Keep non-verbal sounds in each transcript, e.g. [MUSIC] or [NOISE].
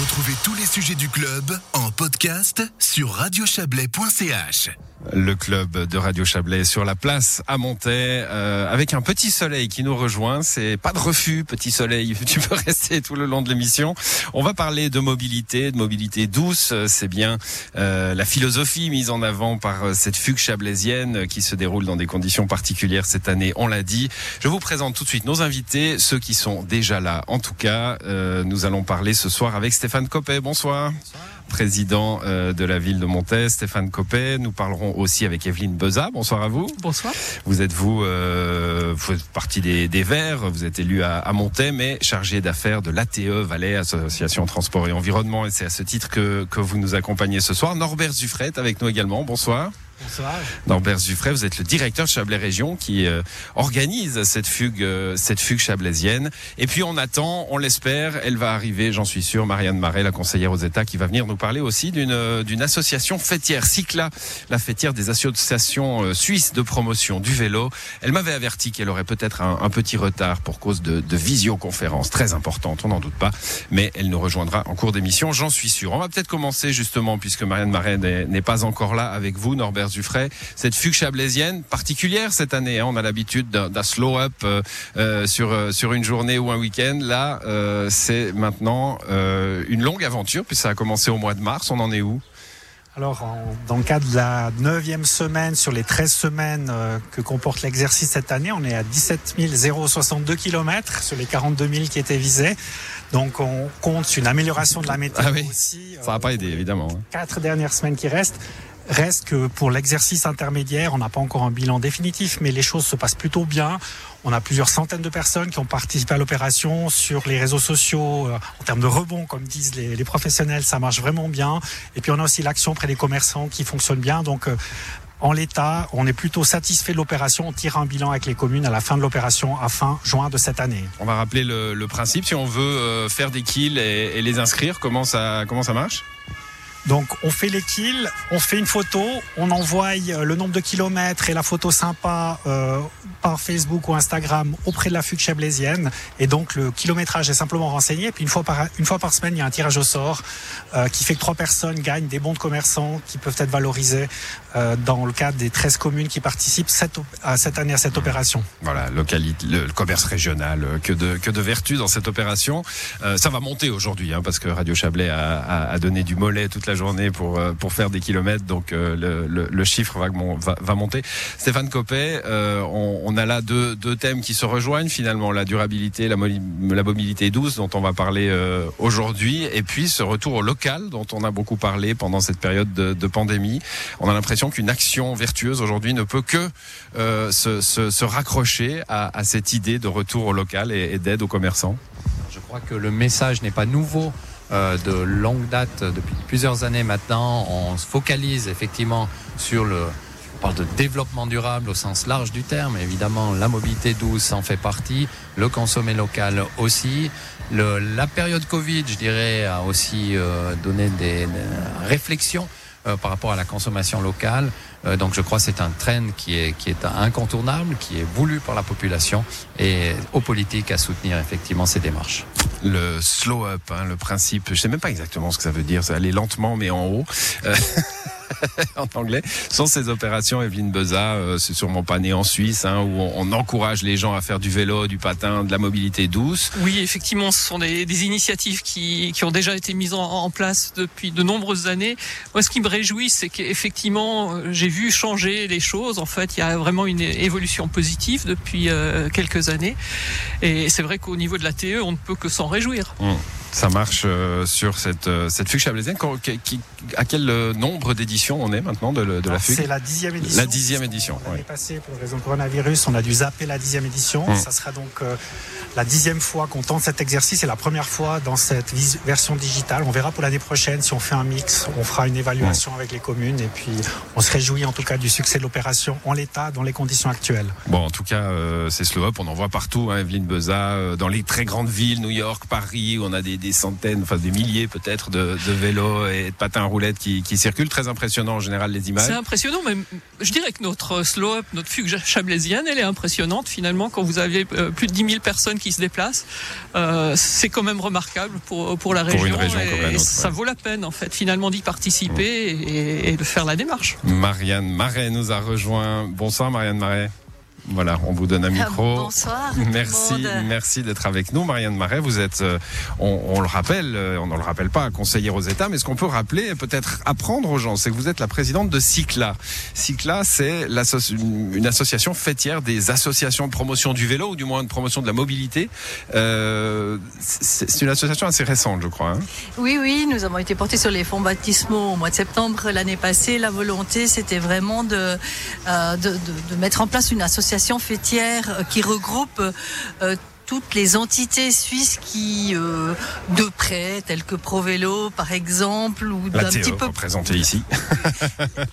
Retrouvez tous les sujets du club en podcast sur radiochablais.ch. Le club de Radio Chablais sur la place à Montaix euh, avec un petit soleil qui nous rejoint. C'est pas de refus, petit soleil. [LAUGHS] Tu peux rester tout le long de l'émission. On va parler de mobilité, de mobilité douce. C'est bien euh, la philosophie mise en avant par euh, cette fugue chablaisienne qui se déroule dans des conditions particulières cette année. On l'a dit. Je vous présente tout de suite nos invités, ceux qui sont déjà là. En tout cas, euh, nous allons parler ce soir avec Stéphane Coppet. Bonsoir. Bonsoir président euh, de la ville de Montaix, Stéphane Coppet. Nous parlerons aussi avec Evelyne Beza. Bonsoir à vous. Bonsoir. Vous êtes vous, euh, vous faites partie des, des Verts. Vous êtes élu à, à mais chargé d'affaires de l'ATE Valais, Association Transport et Environnement. Et c'est à ce titre que, que vous nous accompagnez ce soir. Norbert Zuffret avec nous également. Bonsoir. Bonsoir. Norbert Zuffray, vous êtes le directeur de Chablais Région qui euh, organise cette fugue, euh, cette fugue chablaisienne. Et puis on attend, on l'espère, elle va arriver, j'en suis sûr, Marianne Marais, la conseillère aux États, qui va venir nous parler aussi d'une euh, d'une association fêtière, Cycla, la fêtière des associations euh, suisses de promotion du vélo. Elle m'avait averti qu'elle aurait peut-être un, petit retard pour cause de, de visioconférence très importante, on n'en doute pas, mais elle nous rejoindra en cours d'émission, j'en suis sûr. On va peut-être commencer justement, puisque Marianne Marais n'est pas encore là avec vous, Norbert Zuffray, cette fugue chablaisienne particulière cette année. Hein. On a l'habitude d'un slow-up euh, euh, sur euh, sur une journée ou un week-end. Là, euh, c'est maintenant euh, une longue aventure puisque ça a commencé au mois de mars. On en est où? Alors, en, dans le cadre de la neuvième semaine sur les 13 semaines euh, que comporte l'exercice cette année, on est à 17 062 km sur les 42 000 qui étaient visés. Donc, on compte une amélioration de la météo ah oui. aussi. Ça va pas aider, évidemment. hein. Quatre dernières semaines qui restent. Reste que pour l'exercice intermédiaire, on n'a pas encore un bilan définitif, mais les choses se passent plutôt bien. On a plusieurs centaines de personnes qui ont participé à l'opération sur les réseaux sociaux. Euh, en termes de rebond, comme disent les, professionnels, ça marche vraiment bien. Et puis on a aussi l'action près des commerçants qui fonctionne bien. Donc euh, en l'état, on est plutôt satisfait de l'opération. On tire un bilan avec les communes à la fin de l'opération, à fin juin de cette année. On va rappeler le, le principe. Si on veut euh, faire des kills et, et les inscrire, comment ça, comment ça marche? Donc on fait les kills, on fait une photo, on envoie le nombre de kilomètres et la photo sympa euh, par Facebook ou Instagram auprès de la fugue chablaisienne. Et donc le kilométrage est simplement renseigné. Et puis une fois par, une fois par semaine, il y a un tirage au sort euh, qui fait que trois personnes gagnent des bons de commerçants qui peuvent être valorisés euh, dans le cadre des 13 communes qui participent cette, à cette année à cette opération. Voilà, localité, le, le commerce régional, euh, que de, que de vertu dans cette opération. Euh, ça va monter aujourd'hui, hein, parce que Radio Chablais a, a, a donné du mollet toute la journée pour, euh, pour faire des kilomètres, donc euh, le, chiffre va, monter. Stéphane Coppet, euh, on, a là deux, thèmes qui se rejoignent finalement, la durabilité, la, mobilité douce dont on va parler aujourd'hui, et puis ce retour au local dont on a beaucoup parlé pendant cette période de, pandémie. On a l'impression qu'une action vertueuse aujourd'hui ne peut que se, raccrocher à, cette idée de retour au local et, d'aide aux commerçants. Je crois que le message n'est pas nouveau de longue date, depuis plusieurs années maintenant. On se focalise effectivement sur le, on parle de développement durable au sens large du terme. Évidemment, la mobilité douce en fait partie, le consommer local aussi. Le, la période Covid, je dirais, a aussi euh, donné des, des réflexions euh, par rapport à la consommation locale. Euh, donc je crois que c'est un trend qui est, qui est incontournable, qui est voulu par la population et aux politiques à soutenir effectivement ces démarches. Le slow up, hein, le principe, je sais même pas exactement ce que ça veut dire, c'est aller lentement mais en haut. Euh, [LAUGHS] en anglais, sont ces opérations, Evelyne Beza, euh, c'est sûrement pas né en Suisse, hein, où on, encourage les gens à faire du vélo, du patin, de la mobilité douce. Oui, effectivement, ce sont des, initiatives qui, ont déjà été mises en, en, place depuis de nombreuses années. Moi, ce qui me réjouit, c'est qu'effectivement, euh, j'ai vu changer les choses. En fait, il y a vraiment une évolution positive depuis euh, quelques années. Et c'est vrai qu'au niveau de la TE, on ne peut que s'en réjouir. Mmh ça marche euh, sur cette, euh, cette fugue chablaisienne. Qui, qui, à quel euh, nombre d'éditions on est maintenant de, de la fugue C'est la dixième édition. La dixième édition. L'année oui. passée, pour raison de coronavirus, on a dû zapper la dixième édition. Hum. Ça sera donc euh, la dixième fois qu'on tente cet exercice et la première fois dans cette version digitale. On verra pour l'année prochaine si on fait un mix. On fera une évaluation hum. avec les communes et puis on se réjouit en tout cas du succès de l'opération en l'état, dans les conditions actuelles. Bon, en tout cas, c'est slow up. On en voit partout. Hein, Evelyne Beza, dans les très grandes villes, New York, Paris, où on a des des centaines, enfin des milliers peut-être de, de vélos et de patins à roulettes qui, qui circulent. Très impressionnant en général les images. C'est impressionnant, mais je dirais que notre slow-up, notre fugue chablaisienne, elle est impressionnante finalement quand vous avez euh, plus de 10 000 personnes qui se déplacent. Euh, c'est quand même remarquable pour, pour la région. Pour une région et comme la nôtre, ça ouais. vaut la peine en fait finalement d'y participer et, et de faire la démarche. Marianne Marais nous a rejoint. Bonsoir Marianne Marais. Voilà, on vous donne un [LAUGHS] micro. Bonsoir. Merci, merci d'être avec nous, Marianne Marais. Vous êtes, euh, on, on le rappelle, euh, on ne le rappelle pas, conseillère aux États, mais ce qu'on peut rappeler, et peut-être apprendre aux gens, c'est que vous êtes la présidente de CICLA. CICLA, c'est une association fêtière des associations de promotion du vélo, ou du moins de promotion de la mobilité. Euh, c'est c'est une association assez récente, je crois. hein. Oui, oui, nous avons été portés sur les fonds baptismaux au mois de septembre l'année passée. La volonté, c'était vraiment de, euh, de, de- de mettre en place une association fêtière qui regroupe euh, toutes les entités suisses qui, euh, de près, telles que ProVélo, par exemple, ou d'un petit peu représentée ici. [LAUGHS]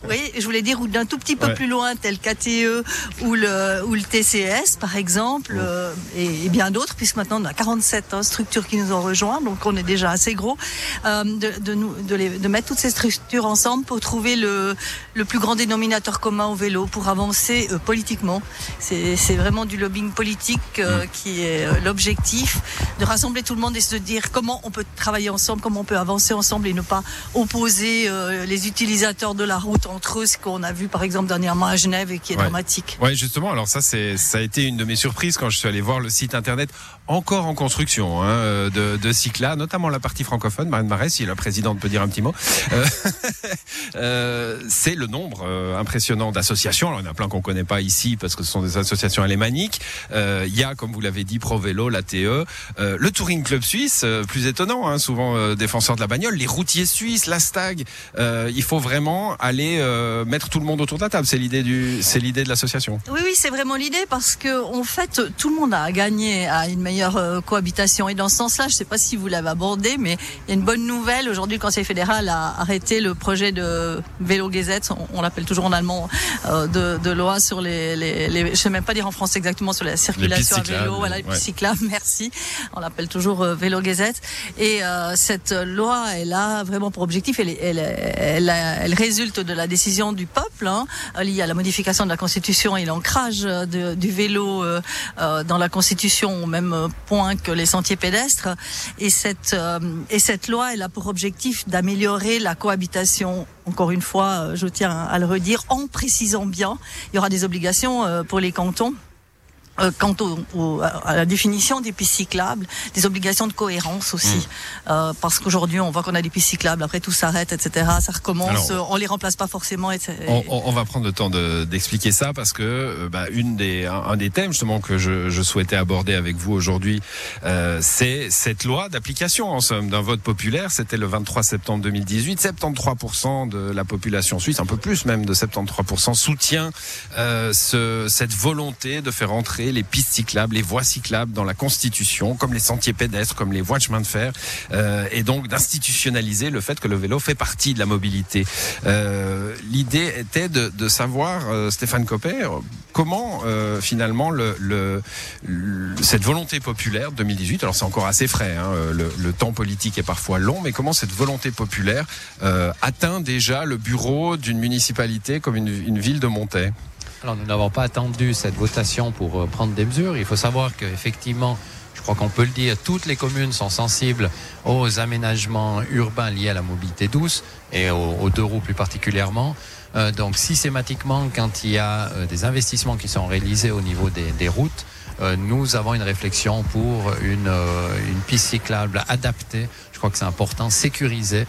Oui, je voulais dire ou d'un tout petit peu Ouais. plus loin, tel KTE ou le, ou le TCS, par exemple, euh, et, et bien d'autres, puisque maintenant on a 47 hein, structures qui nous ont rejoints, donc on est déjà assez gros, euh, de, de, nous, de, les- de mettre toutes ces structures ensemble pour trouver le, le plus grand dénominateur commun au vélo, pour avancer euh, politiquement. C'est vraiment du lobbying politique euh, qui est l'objectif, de rassembler tout le monde et se dire comment on peut travailler ensemble, comment on peut avancer ensemble et ne pas opposer euh, les utilisateurs de la route entre eux, ce qu'on a vu par exemple dernièrement à Genève et qui est Ouais. dramatique. Ouais, justement. Alors ça, c'est ça a été une de mes surprises quand je suis allé voir le site internet encore en construction hein, euh, de, de Cycla, notamment la partie francophone. Marine Marais, si la présidente peut dire un petit mot. Euh, [LAUGHS] euh, c'est le nombre euh, impressionnant d'associations. Alors il y en a plein qu'on connaît pas ici parce que ce sont des associations alémaniques. Euh, Il y a, comme vous l'avez dit, Pro Vélo, la TE, euh, le Touring Club Suisse, euh, plus étonnant, hein, souvent euh, défenseur de la bagnole, les routiers suisses, la Stag. Il faut vraiment aller mettre tout le monde autour de la table. C'est l'idée du, c'est l'idée de l'association. Oui, oui, c'est vraiment l'idée parce que en fait, tout le monde a gagné à une meilleure cohabitation. Et dans ce sens-là, je ne sais pas si vous l'avez abordé, mais il y a une bonne nouvelle. Aujourd'hui, le Conseil fédéral a arrêté le projet de vélo Gesetz, on, on l'appelle toujours en allemand, euh, de, de loi sur les, les, les, je sais même pas dire en français exactement sur la circulation à vélo, voilà, les ouais. Merci. On l'appelle toujours euh, vélo Gesetz. Et euh, cette loi, elle a vraiment pour objectif, elle, elle, elle, elle résulte de la décision du peuple, hein, liée à la modification de la Constitution et l'ancrage euh, du vélo euh, euh, dans la Constitution au même euh, point que les sentiers pédestres. Et cette, euh, et cette loi, elle a pour objectif d'améliorer la cohabitation. Encore une fois, euh, je tiens à le redire, en précisant bien, il y aura des obligations euh, pour les cantons. Euh, quant au, au- à la définition des pistes cyclables, des obligations de cohérence aussi, Euh, parce qu'aujourd'hui on voit qu'on a des pistes cyclables, après tout s'arrête, etc. Ça recommence, Alors, euh, on les remplace pas forcément. Et On, on- on va prendre le temps de- d'expliquer ça parce que euh, bah, une des, un, un des thèmes justement que je, je souhaitais aborder avec vous aujourd'hui, euh, c'est cette loi d'application en somme d'un vote populaire. C'était le 23 septembre 2018. 73% de la population suisse, un peu plus même de 73%, soutient euh, ce, cette volonté de faire entrer les pistes cyclables, les voies cyclables dans la Constitution, comme les sentiers pédestres, comme les voies de chemin de fer, euh, et donc d'institutionnaliser le fait que le vélo fait partie de la mobilité. Euh, L'idée était de, savoir, euh, Stéphane Copper, comment finalement le, le, le- cette volonté populaire de 2018, alors c'est encore assez frais, hein, le, temps politique est parfois long, mais comment cette volonté populaire atteint déjà le bureau d'une municipalité comme une, ville de Montaix? Nous n'avons pas attendu cette votation pour euh, prendre des mesures. Il faut savoir qu'effectivement, je crois qu'on peut le dire, toutes les communes sont sensibles aux aménagements urbains liés à la mobilité douce et aux, deux roues plus particulièrement. Euh, donc systématiquement, quand il y a euh, des investissements qui sont réalisés au niveau des, routes, nous avons une réflexion pour une, piste cyclable adaptée. Je crois que c'est important, sécurisée,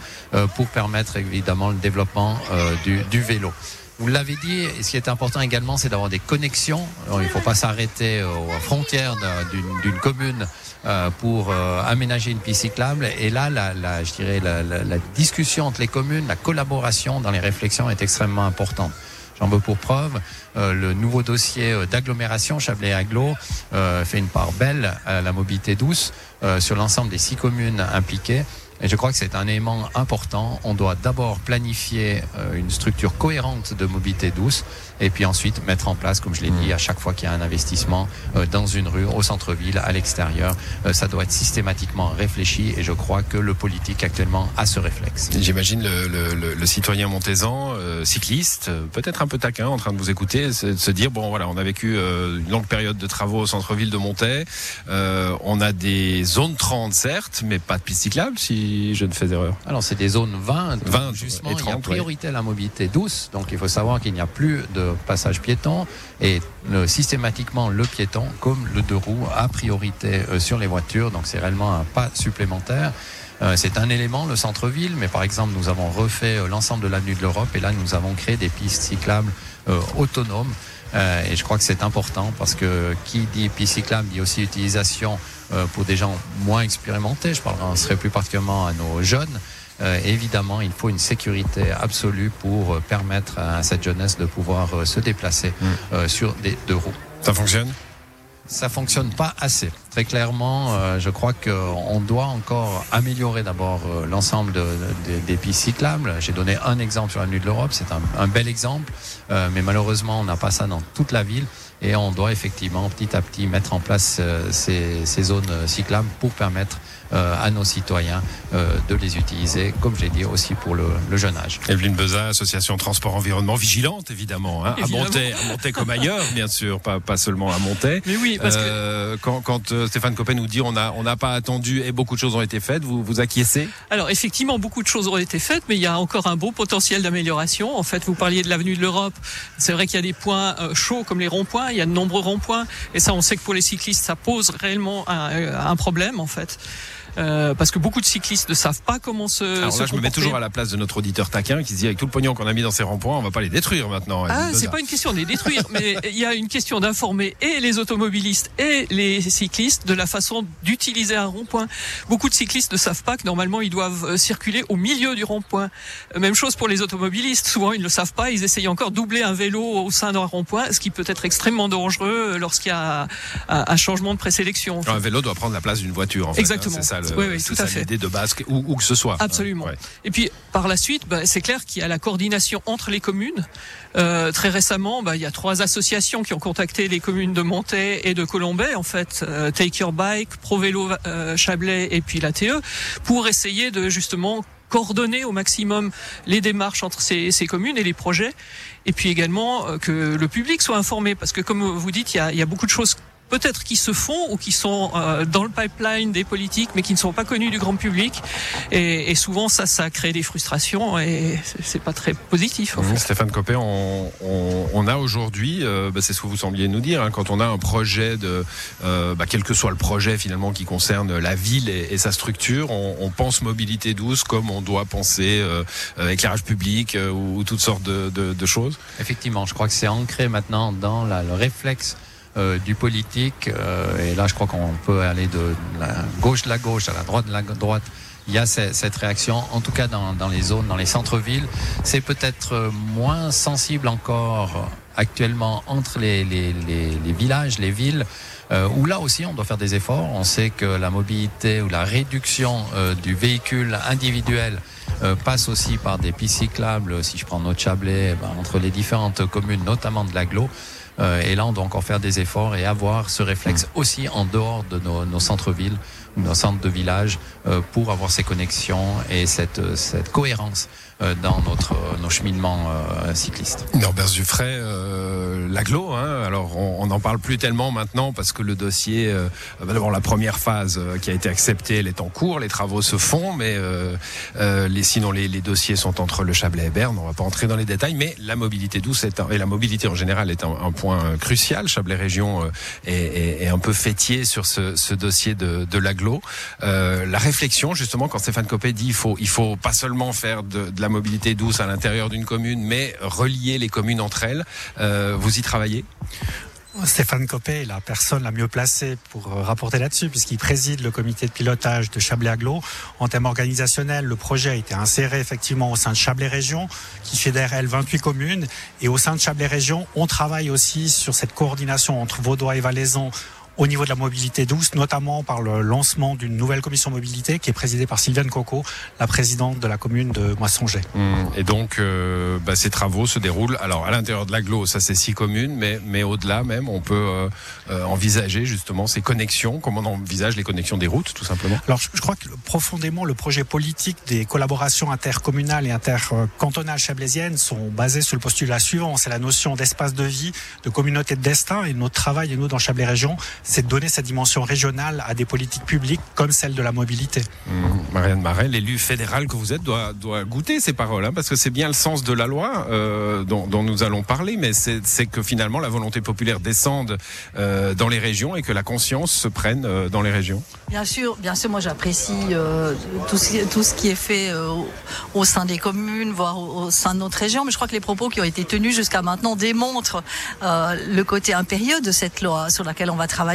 pour permettre évidemment le développement du vélo. Vous l'avez dit, et ce qui est important également, c'est d'avoir des connexions. Il ne faut pas s'arrêter aux frontières d'un- d'une commune euh, pour euh, aménager une piste cyclable. Et là, la, la- je dirais, la, la- la discussion entre les communes, la collaboration dans les réflexions est extrêmement importante. J'en veux pour preuve, euh, le nouveau dossier d'agglomération Chablais Aglo fait une part belle à la mobilité douce sur l'ensemble des six communes impliquées. Et je crois que c'est un élément important. On doit d'abord planifier euh, une structure cohérente de mobilité douce et puis ensuite mettre en place, comme je l'ai dit, à chaque fois qu'il y a un investissement euh, dans une rue, au centre-ville, à l'extérieur, euh, ça doit être systématiquement réfléchi et je crois que le politique actuellement a ce réflexe. J'imagine le, le, le, le, citoyen montaisan, euh, cycliste, peut-être un peu taquin en train de vous écouter, de se dire, bon voilà, on a vécu une longue période de travaux au centre-ville de Montaix, on a des zones 30 certes, mais pas de pistes cyclables si je ne fais erreur. Alors c'est des zones 20, 20 justement, 30, il y a priorité à la mobilité douce, donc il faut savoir qu'il n'y a plus de passage piéton et le, systématiquement le piéton comme le deux roues a priorité euh, sur les voitures. Donc c'est réellement un pas supplémentaire. Euh, c'est un élément, le centre-ville, mais par exemple, nous avons refait euh, l'ensemble de l'avenue de l'Europe et là, nous avons créé des pistes cyclables autonomes. et je crois que c'est important parce que qui dit piste cyclable dit aussi utilisation pour des gens moins expérimentés. Je parlerai plus particulièrement à nos jeunes. Euh, évidemment, il faut une sécurité absolue pour euh, permettre à cette jeunesse de pouvoir euh, se déplacer mm. sur des deux roues. Ça fonctionne? Ça fonctionne pas assez. Très clairement, je crois qu'on doit encore améliorer d'abord l'ensemble de, des pistes cyclables. J'ai donné un exemple sur la nuit de l'Europe, c'est un, un, bel exemple, mais malheureusement, on n'a pas ça dans toute la ville et on doit effectivement petit à petit mettre en place ces, ces zones cyclables pour permettre euh, à nos citoyens euh, de les utiliser, comme j'ai dit aussi pour le, le, jeune âge. Evelyne Beza, association Transport Environnement vigilante évidemment, hein, à monter, à monter comme ailleurs [LAUGHS] bien sûr, pas, pas seulement à monter. Mais oui, parce euh, que quand, quand euh, Stéphane Copé nous dit on a on n'a pas attendu et beaucoup de choses ont été faites, vous vous acquiescez? Alors effectivement beaucoup de choses ont été faites, mais il y a encore un beau potentiel d'amélioration. En fait, vous parliez de l'avenue de l'Europe, c'est vrai qu'il y a des points euh, chauds comme les ronds-points, il y a de nombreux ronds-points, et ça on sait que pour les cyclistes ça pose réellement un, un problème en fait. Euh, parce que beaucoup de cyclistes ne savent pas comment se. Alors là, je me mets toujours à la place de notre auditeur taquin qui se dit avec tout le pognon qu'on a mis dans ces ronds-points, on va pas les détruire maintenant. Ah, c'est pas une question de les détruire, [LAUGHS] mais il y a une question d'informer et les automobilistes et les cyclistes de la façon d'utiliser un rond-point. Beaucoup de cyclistes ne savent pas que normalement ils doivent euh, circuler au milieu du rond-point. Euh, même chose pour les automobilistes. Souvent ils ne le savent pas, ils essayent encore doubler un vélo au sein d'un rond-point, ce qui peut être extrêmement dangereux lorsqu'il y a un changement de présélection. Un vélo doit prendre la place d'une voiture. En fait, hein, Exactement. Ça le, oui, oui, tout à fait. L'idée de base, où, où, que ce soit. Absolument. Ouais. Et puis par la suite, bah, c'est clair qu'il y a la coordination entre les communes. Euh, très récemment, bah, il y a trois associations qui ont contacté les communes de Montaix et de Colombay, en fait, euh, Take Your Bike, ProVélo euh, Chablais et puis l'ATE, pour essayer de justement coordonner au maximum les démarches entre ces, ces, communes et les projets, et puis également euh, que le public soit informé, parce que comme vous dites, il y a, il y a beaucoup de choses peut-être qui se font ou qui sont euh, dans le pipeline des politiques mais qui ne sont pas connus du grand public. Et, et souvent ça ça crée des frustrations et c'est pas très positif en mmh, fait. Stéphane Copé on, on, on a aujourd'hui euh, bah, c'est ce que vous sembliez nous dire hein, quand on a un projet de euh, bah, quel que soit le projet finalement qui concerne la ville et, et sa structure on, on, pense mobilité douce comme on doit penser euh, éclairage public euh, ou, ou, toutes sortes de, de, de, choses. Effectivement je crois que c'est ancré maintenant dans la, le réflexe euh, du politique. Euh, et là, je crois qu'on peut aller de la gauche de la gauche à la droite de la droite. Il y a cette réaction, en tout cas dans, les zones, dans les centres-villes. C'est peut-être moins sensible encore actuellement entre les, villages, les villes, euh, où là aussi on doit faire des efforts. On sait que la mobilité ou la réduction euh, du véhicule individuel euh, passe aussi par des pistes cyclables. Si je prends notre Chablais, ben, entre les différentes communes, notamment de l'agglo. Euh, et là, on doit encore faire des efforts et avoir ce réflexe aussi en dehors de nos, nos centres-villes, nos centres de village, euh, pour avoir ces connexions et cette, cette cohérence euh, dans notre, nos cheminements euh, cyclistes. Norbert Zuffray, euh, l'aglo, hein, alors on n'en parle plus tellement maintenant parce que le dossier, euh, d'abord la première phase qui a été acceptée, elle est en cours, les travaux se font, mais les, sinon les, les, dossiers sont entre le Chablais et Berne, on va pas entrer dans les détails, mais la mobilité douce est un, et la mobilité en général est un, un point crucial. Chablais Région est, est, est, un peu fêtier sur ce, ce dossier de, de l'aglo. la réflexion, justement, quand Stéphane Copé dit il faut, il faut pas seulement faire de, de la mobilité douce à l'intérieur d'une commune, mais relier les communes entre elles. Euh, vous y travaillez? Stéphane Copé est la personne la mieux placée pour rapporter là-dessus, puisqu'il préside le comité de pilotage de Chablais Aglo. En termes organisationnels, le projet a été inséré effectivement au sein de Chablais Région, qui fédère, elle, 28 communes. Et au sein de Chablais Région, on travaille aussi sur cette coordination entre Vaudois et Valaison au niveau de la mobilité douce, notamment par le lancement d'une nouvelle commission mobilité qui est présidée par Sylviane Coco, la présidente de la commune de Moissongé. Hum, Et donc, euh, bah, ces travaux se déroulent. Alors, à l'intérieur de l'agglo, ça c'est six communes, mais, mais au-delà même, on peut euh, euh, envisager justement ces connexions, comme on envisage les connexions des routes, tout simplement. Alors, je je crois que profondément, le projet politique des collaborations intercommunales et intercantonales chablaisiennes sont basés sur le postulat suivant. C'est la notion d'espace de vie, de communauté de destin. Et notre travail, et nous, dans Chablais Région, c'est de donner cette dimension régionale à des politiques publiques comme celle de la mobilité. Hum, Marianne Marais, l'élu fédéral que vous êtes, doit, doit goûter ces paroles, hein, parce que c'est bien le sens de la loi euh, dont, dont nous allons parler, mais c'est que finalement la volonté populaire descende euh, dans les régions et que la conscience se prenne euh, dans les régions. Bien sûr, bien sûr, moi j'apprécie euh, tout, ce, qui- tout ce qui est fait euh, au, au sein des communes, voire au, au sein de notre région. Mais je crois que les propos qui ont été tenus jusqu'à maintenant démontrent euh, le côté impérieux de cette loi sur laquelle on va travailler,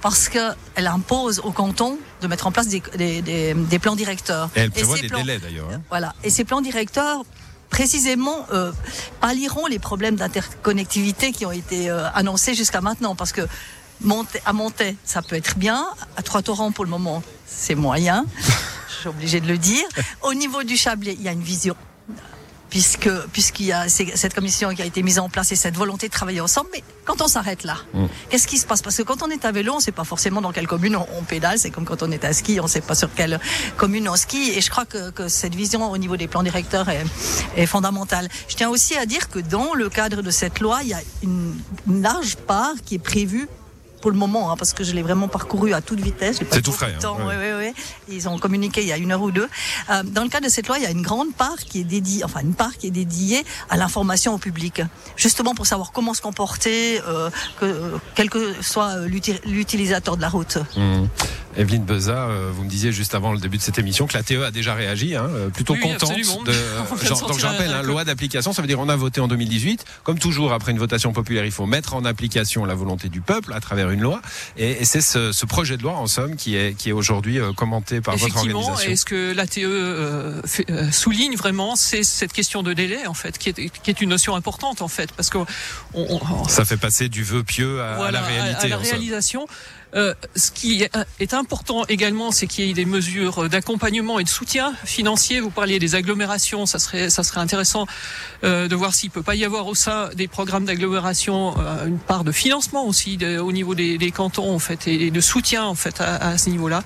parce qu'elle impose au canton de mettre en place des, des- des- des plans directeurs. Et elle prévoit des plans- délais d'ailleurs. hein. Voilà. Et ces plans directeurs précisément euh, pallieront les problèmes d'interconnectivité qui ont été euh, annoncés jusqu'à maintenant parce que Monté, à Montaix, ça peut être bien. À Trois-Torrents, pour le moment, c'est moyen. [LAUGHS] Je suis obligée de le dire. Au niveau du Chablais, il y a une vision. Puisque, puisqu'il y a cette commission qui a été mise en place et cette volonté de travailler ensemble. Mais quand on s'arrête là, Mm. qu'est-ce qui se passe? Parce que quand on est à vélo, on ne sait pas forcément dans quelle commune on, on pédale. C'est comme quand on est à ski, on ne sait pas sur quelle commune on skie. Et je crois que, que cette vision au niveau des plans directeurs est, est fondamentale. Je tiens aussi à dire que dans le cadre de cette loi, il y a une, une large part qui est prévue pour le moment, hein, parce que je l'ai vraiment parcouru à toute vitesse. C'est tout frais, hein, temps, ouais. ouais, ouais, ouais. Ils ont communiqué il y a une heure ou deux. Euh, dans le cadre de cette loi, il y a une grande part qui est dédiée, enfin une part qui est dédiée à l'information au public, justement pour savoir comment se comporter, euh, que, euh, quel que soit l'uti- l'utilisateur de la route. Hum. Evelyne Beza, euh, vous me disiez juste avant le début de cette émission que la TE a déjà réagi, hein, euh, plutôt Oui, contente absolument. [LAUGHS] de. Genre, donc je rappelle, hein, loi d'application, ça veut dire on a voté en 2018. Comme toujours, après une votation populaire, il faut mettre en application la volonté du peuple à travers une loi. Et, et c'est ce, ce projet de loi, en somme, qui est qui est aujourd'hui euh, commenté par votre organisation. et ce que l'ATE euh, fait- euh, souligne vraiment, c'est cette question de délai, en fait, qui est, qui est une notion importante, en fait, parce que on, on- Ça fait passer du vœu pieux à, à voilà, la réalité. à la réalisation. Euh, ce qui est- est important également, c'est qu'il y ait des mesures d'accompagnement et de soutien financier. Vous parliez des agglomérations, ça serait, intéressant euh, de voir s'il peut pas y avoir au sein des programmes d'agglomération euh, une part de financement aussi au niveau des, cantons en fait et, de soutien en fait à, ce niveau-là.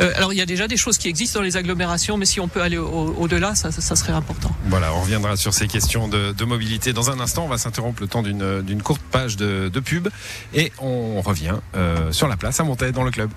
Euh, alors il y a déjà des choses qui existent dans les agglomérations, mais si on peut aller au- au-delà, ça, serait important. Voilà, on reviendra sur ces questions de, mobilité dans un instant. On va s'interrompre le temps d'une courte page de, de pub et on revient sur la place à Montaix dans le club.